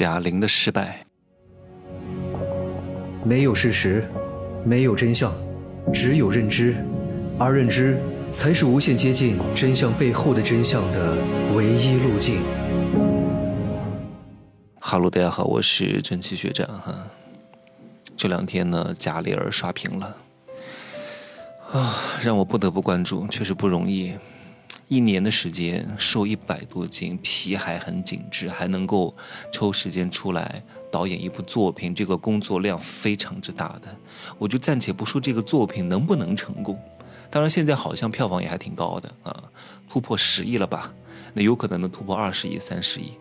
贾玲的失败。没有事实，没有真相，只有认知，而认知才是无限接近真相背后的真相的唯一路径。哈喽，大家好，我是蒸汽学长哈。这两天呢，贾玲儿刷屏了，啊，让我不得不关注，确实不容易。一年的时间瘦一百多斤，皮还很紧致，还能够抽时间出来导演一部作品，这个工作量非常之大的。我就暂且不说这个作品能不能成功，当然现在好像票房也还挺高的啊，突破十亿了吧？那有可能能突破二十亿、三十亿，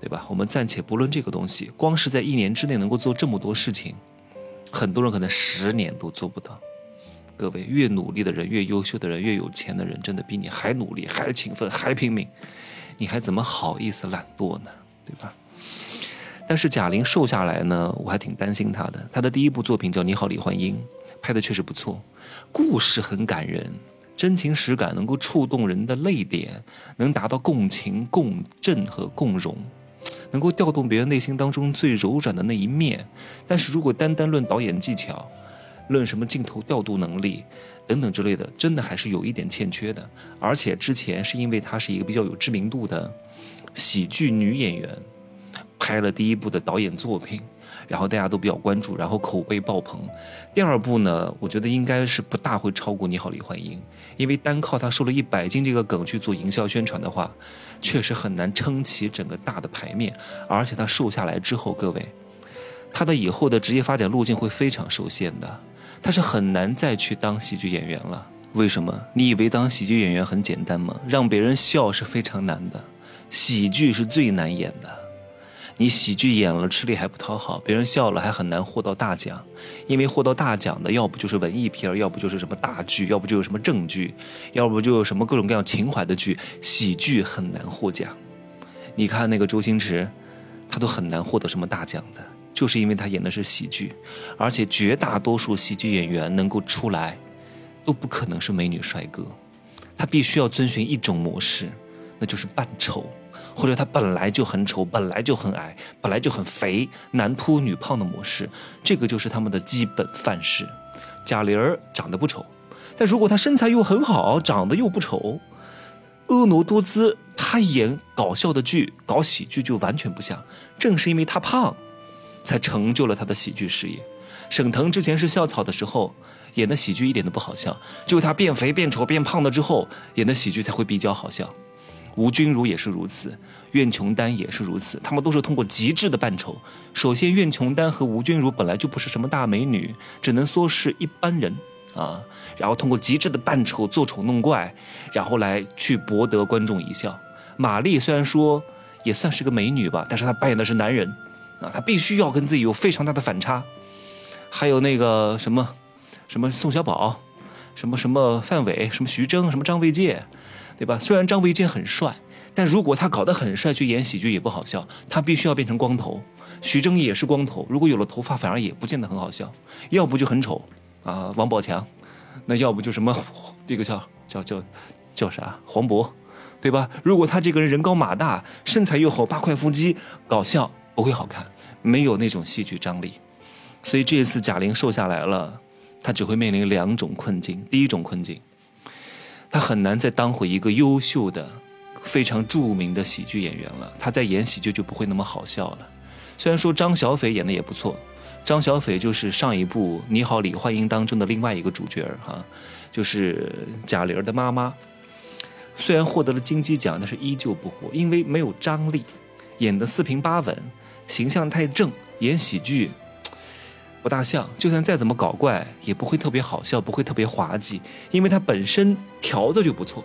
对吧？我们暂且不论这个东西，光是在一年之内能够做这么多事情，很多人可能十年都做不到。各位，越努力的人，越优秀的人，越有钱的人，真的比你还努力，还勤奋，还拼命，你还怎么好意思懒惰呢？对吧？但是贾玲瘦下来呢，我还挺担心她的。她的第一部作品叫《你好，李焕英》，拍的确实不错，故事很感人，真情实感，能够触动人的泪点，能达到共情、共振和共融，能够调动别人内心当中最柔软的那一面。但是如果单单论导演技巧，论什么镜头调度能力等等之类的，真的还是有一点欠缺的。而且之前是因为她是一个比较有知名度的喜剧女演员，拍了第一部的导演作品，然后大家都比较关注，然后口碑爆棚。第二部呢，我觉得应该是不大会超过《你好，李焕英》，因为单靠她瘦了一百斤这个梗去做营销宣传的话，确实很难撑起整个大的牌面。而且她瘦下来之后，各位，他的以后的职业发展路径会非常受限的。他是很难再去当喜剧演员了。为什么？你以为当喜剧演员很简单吗？让别人笑是非常难的，喜剧是最难演的。你喜剧演了吃力还不讨好，别人笑了还很难获到大奖。因为获到大奖的，要不就是文艺片，要不就是什么大剧，要不就有什么正剧，要不就有什么各种各样情怀的剧。喜剧很难获奖。你看那个周星驰，他都很难获得什么大奖的。就是因为他演的是喜剧，而且绝大多数喜剧演员能够出来，都不可能是美女帅哥，他必须要遵循一种模式，那就是扮丑，或者他本来就很丑，本来就很矮，本来就很肥，男秃女胖的模式，这个就是他们的基本范式。贾玲儿长得不丑，但如果她身材又很好，长得又不丑，婀娜多姿，她演搞笑的剧、搞喜剧就完全不像。正是因为她胖。才成就了他的喜剧事业。沈腾之前是校草的时候演的喜剧一点都不好笑，只有他变肥、变丑、变胖了之后演的喜剧才会比较好笑。吴君如也是如此，苑琼丹也是如此，他们都是通过极致的扮丑。首先，苑琼丹和吴君如本来就不是什么大美女，只能说是一般人啊。然后通过极致的扮丑、做丑弄怪，然后来去博得观众一笑。马丽虽然说也算是个美女吧，但是她扮演的是男人。啊，他必须要跟自己有非常大的反差，还有那个什么，什么宋小宝，什么什么范伟，什么徐峥，什么张卫健，对吧？虽然张卫健很帅，但如果他搞得很帅去演喜剧也不好笑，他必须要变成光头。徐峥也是光头，如果有了头发反而也不见得很好笑，要不就很丑啊，王宝强，那要不就什么这个叫叫叫叫啥黄渤，对吧？如果他这个人人高马大，身材又好，八块腹肌，搞笑。不会好看，没有那种戏剧张力，所以这一次贾玲瘦下来了，她只会面临两种困境。第一种困境，她很难再当回一个优秀的、非常著名的喜剧演员了。她在演喜剧就不会那么好笑了。虽然说张小斐演的也不错，张小斐就是上一部《你好，李焕英》当中的另外一个主角儿哈，就是贾玲的妈妈。虽然获得了金鸡奖，但是依旧不火，因为没有张力，演的四平八稳。形象太正，演喜剧不大像。就算再怎么搞怪，也不会特别好笑，不会特别滑稽，因为他本身调的就不错，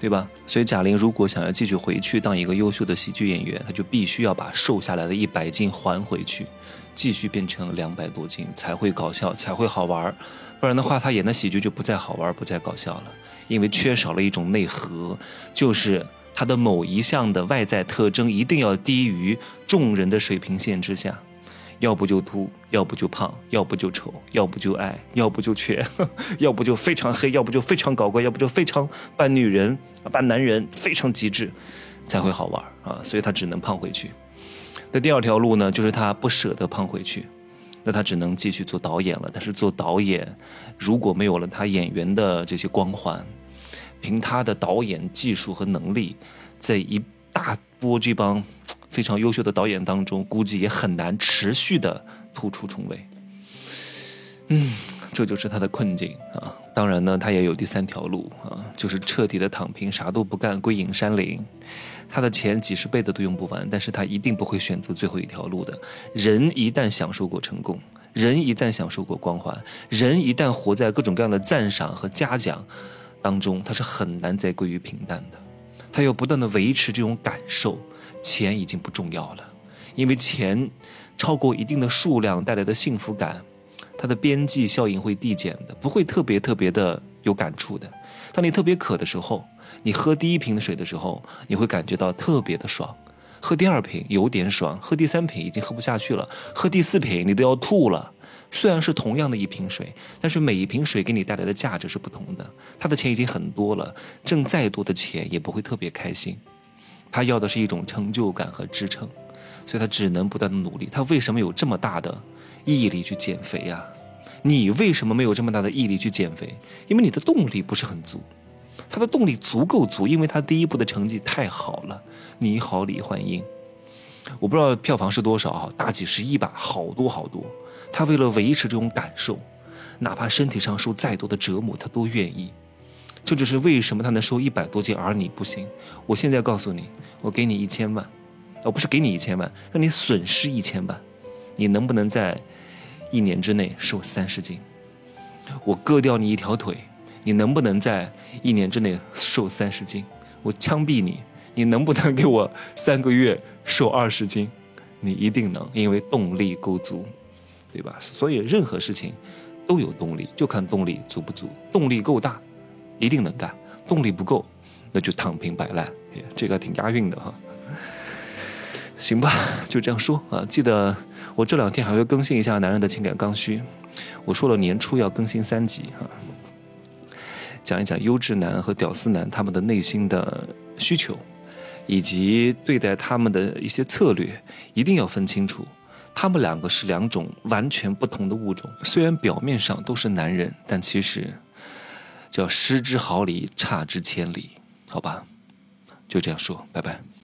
对吧？所以贾玲如果想要继续回去当一个优秀的喜剧演员，她就必须要把瘦下来的一百斤还回去，继续变成两百多斤才会搞笑，才会好玩不然的话，她演的喜剧就不再好玩，不再搞笑了，因为缺少了一种内核，就是。他的某一项的外在特征一定要低于众人的水平线之下，要不就秃，要不就胖，要不就丑，要不就矮，要不就瘸，要不就非常黑，要不就非常搞怪，要不就非常扮女人、扮男人，非常极致，才会好玩啊！所以他只能胖回去。那第二条路呢，就是他不舍得胖回去，那他只能继续做导演了。但是做导演，如果没有了他演员的这些光环，凭他的导演技术和能力，在一大波这帮非常优秀的导演当中，估计也很难持续的突出重围。嗯，这就是他的困境啊。当然呢，他也有第三条路啊，就是彻底的躺平，啥都不干，归隐山林。他的钱几十辈子都用不完，但是他一定不会选择最后一条路的。人一旦享受过成功，人一旦享受过光环，人一旦活在各种各样的赞赏和嘉奖当中，他是很难再归于平淡的。他要不断的维持这种感受，钱已经不重要了，因为钱超过一定的数量带来的幸福感。它的边际效应会递减的，不会特别特别的有感触的。当你特别渴的时候，你喝第一瓶的水的时候，你会感觉到特别的爽；喝第二瓶有点爽，喝第三瓶已经喝不下去了，喝第四瓶你都要吐了。虽然是同样的一瓶水，但是每一瓶水给你带来的价值是不同的。他的钱已经很多了，挣再多的钱也不会特别开心。他要的是一种成就感和支撑，所以他只能不断的努力。他为什么有这么大的？毅力去减肥呀？你为什么没有这么大的毅力去减肥？因为你的动力不是很足。他的动力足够足，因为他第一步的成绩太好了，《你好，李焕英》。我不知道票房是多少哈，大几十亿吧，好多好多。他为了维持这种感受，哪怕身体上受再多的折磨，他都愿意。这就是为什么他能收一百多斤，而你不行。我现在告诉你，我给你一千万，而不是给你一千万，让你损失一千万。你能不能在一年之内瘦三十斤？我割掉你一条腿，你能不能在一年之内瘦三十斤？我枪毙你，你能不能给我三个月瘦二十斤？你一定能，因为动力够足，对吧？所以任何事情都有动力，就看动力足不足。动力够大，一定能干；动力不够，那就躺平摆烂。这个挺押韵的哈。行吧，就这样说啊！记得我这两天还会更新一下《男人的情感刚需》，我说了年初要更新三集哈，讲一讲优质男和屌丝男他们的内心的需求，以及对待他们的一些策略，一定要分清楚，他们两个是两种完全不同的物种。虽然表面上都是男人，但其实叫失之毫厘，差之千里，好吧？就这样说，拜拜。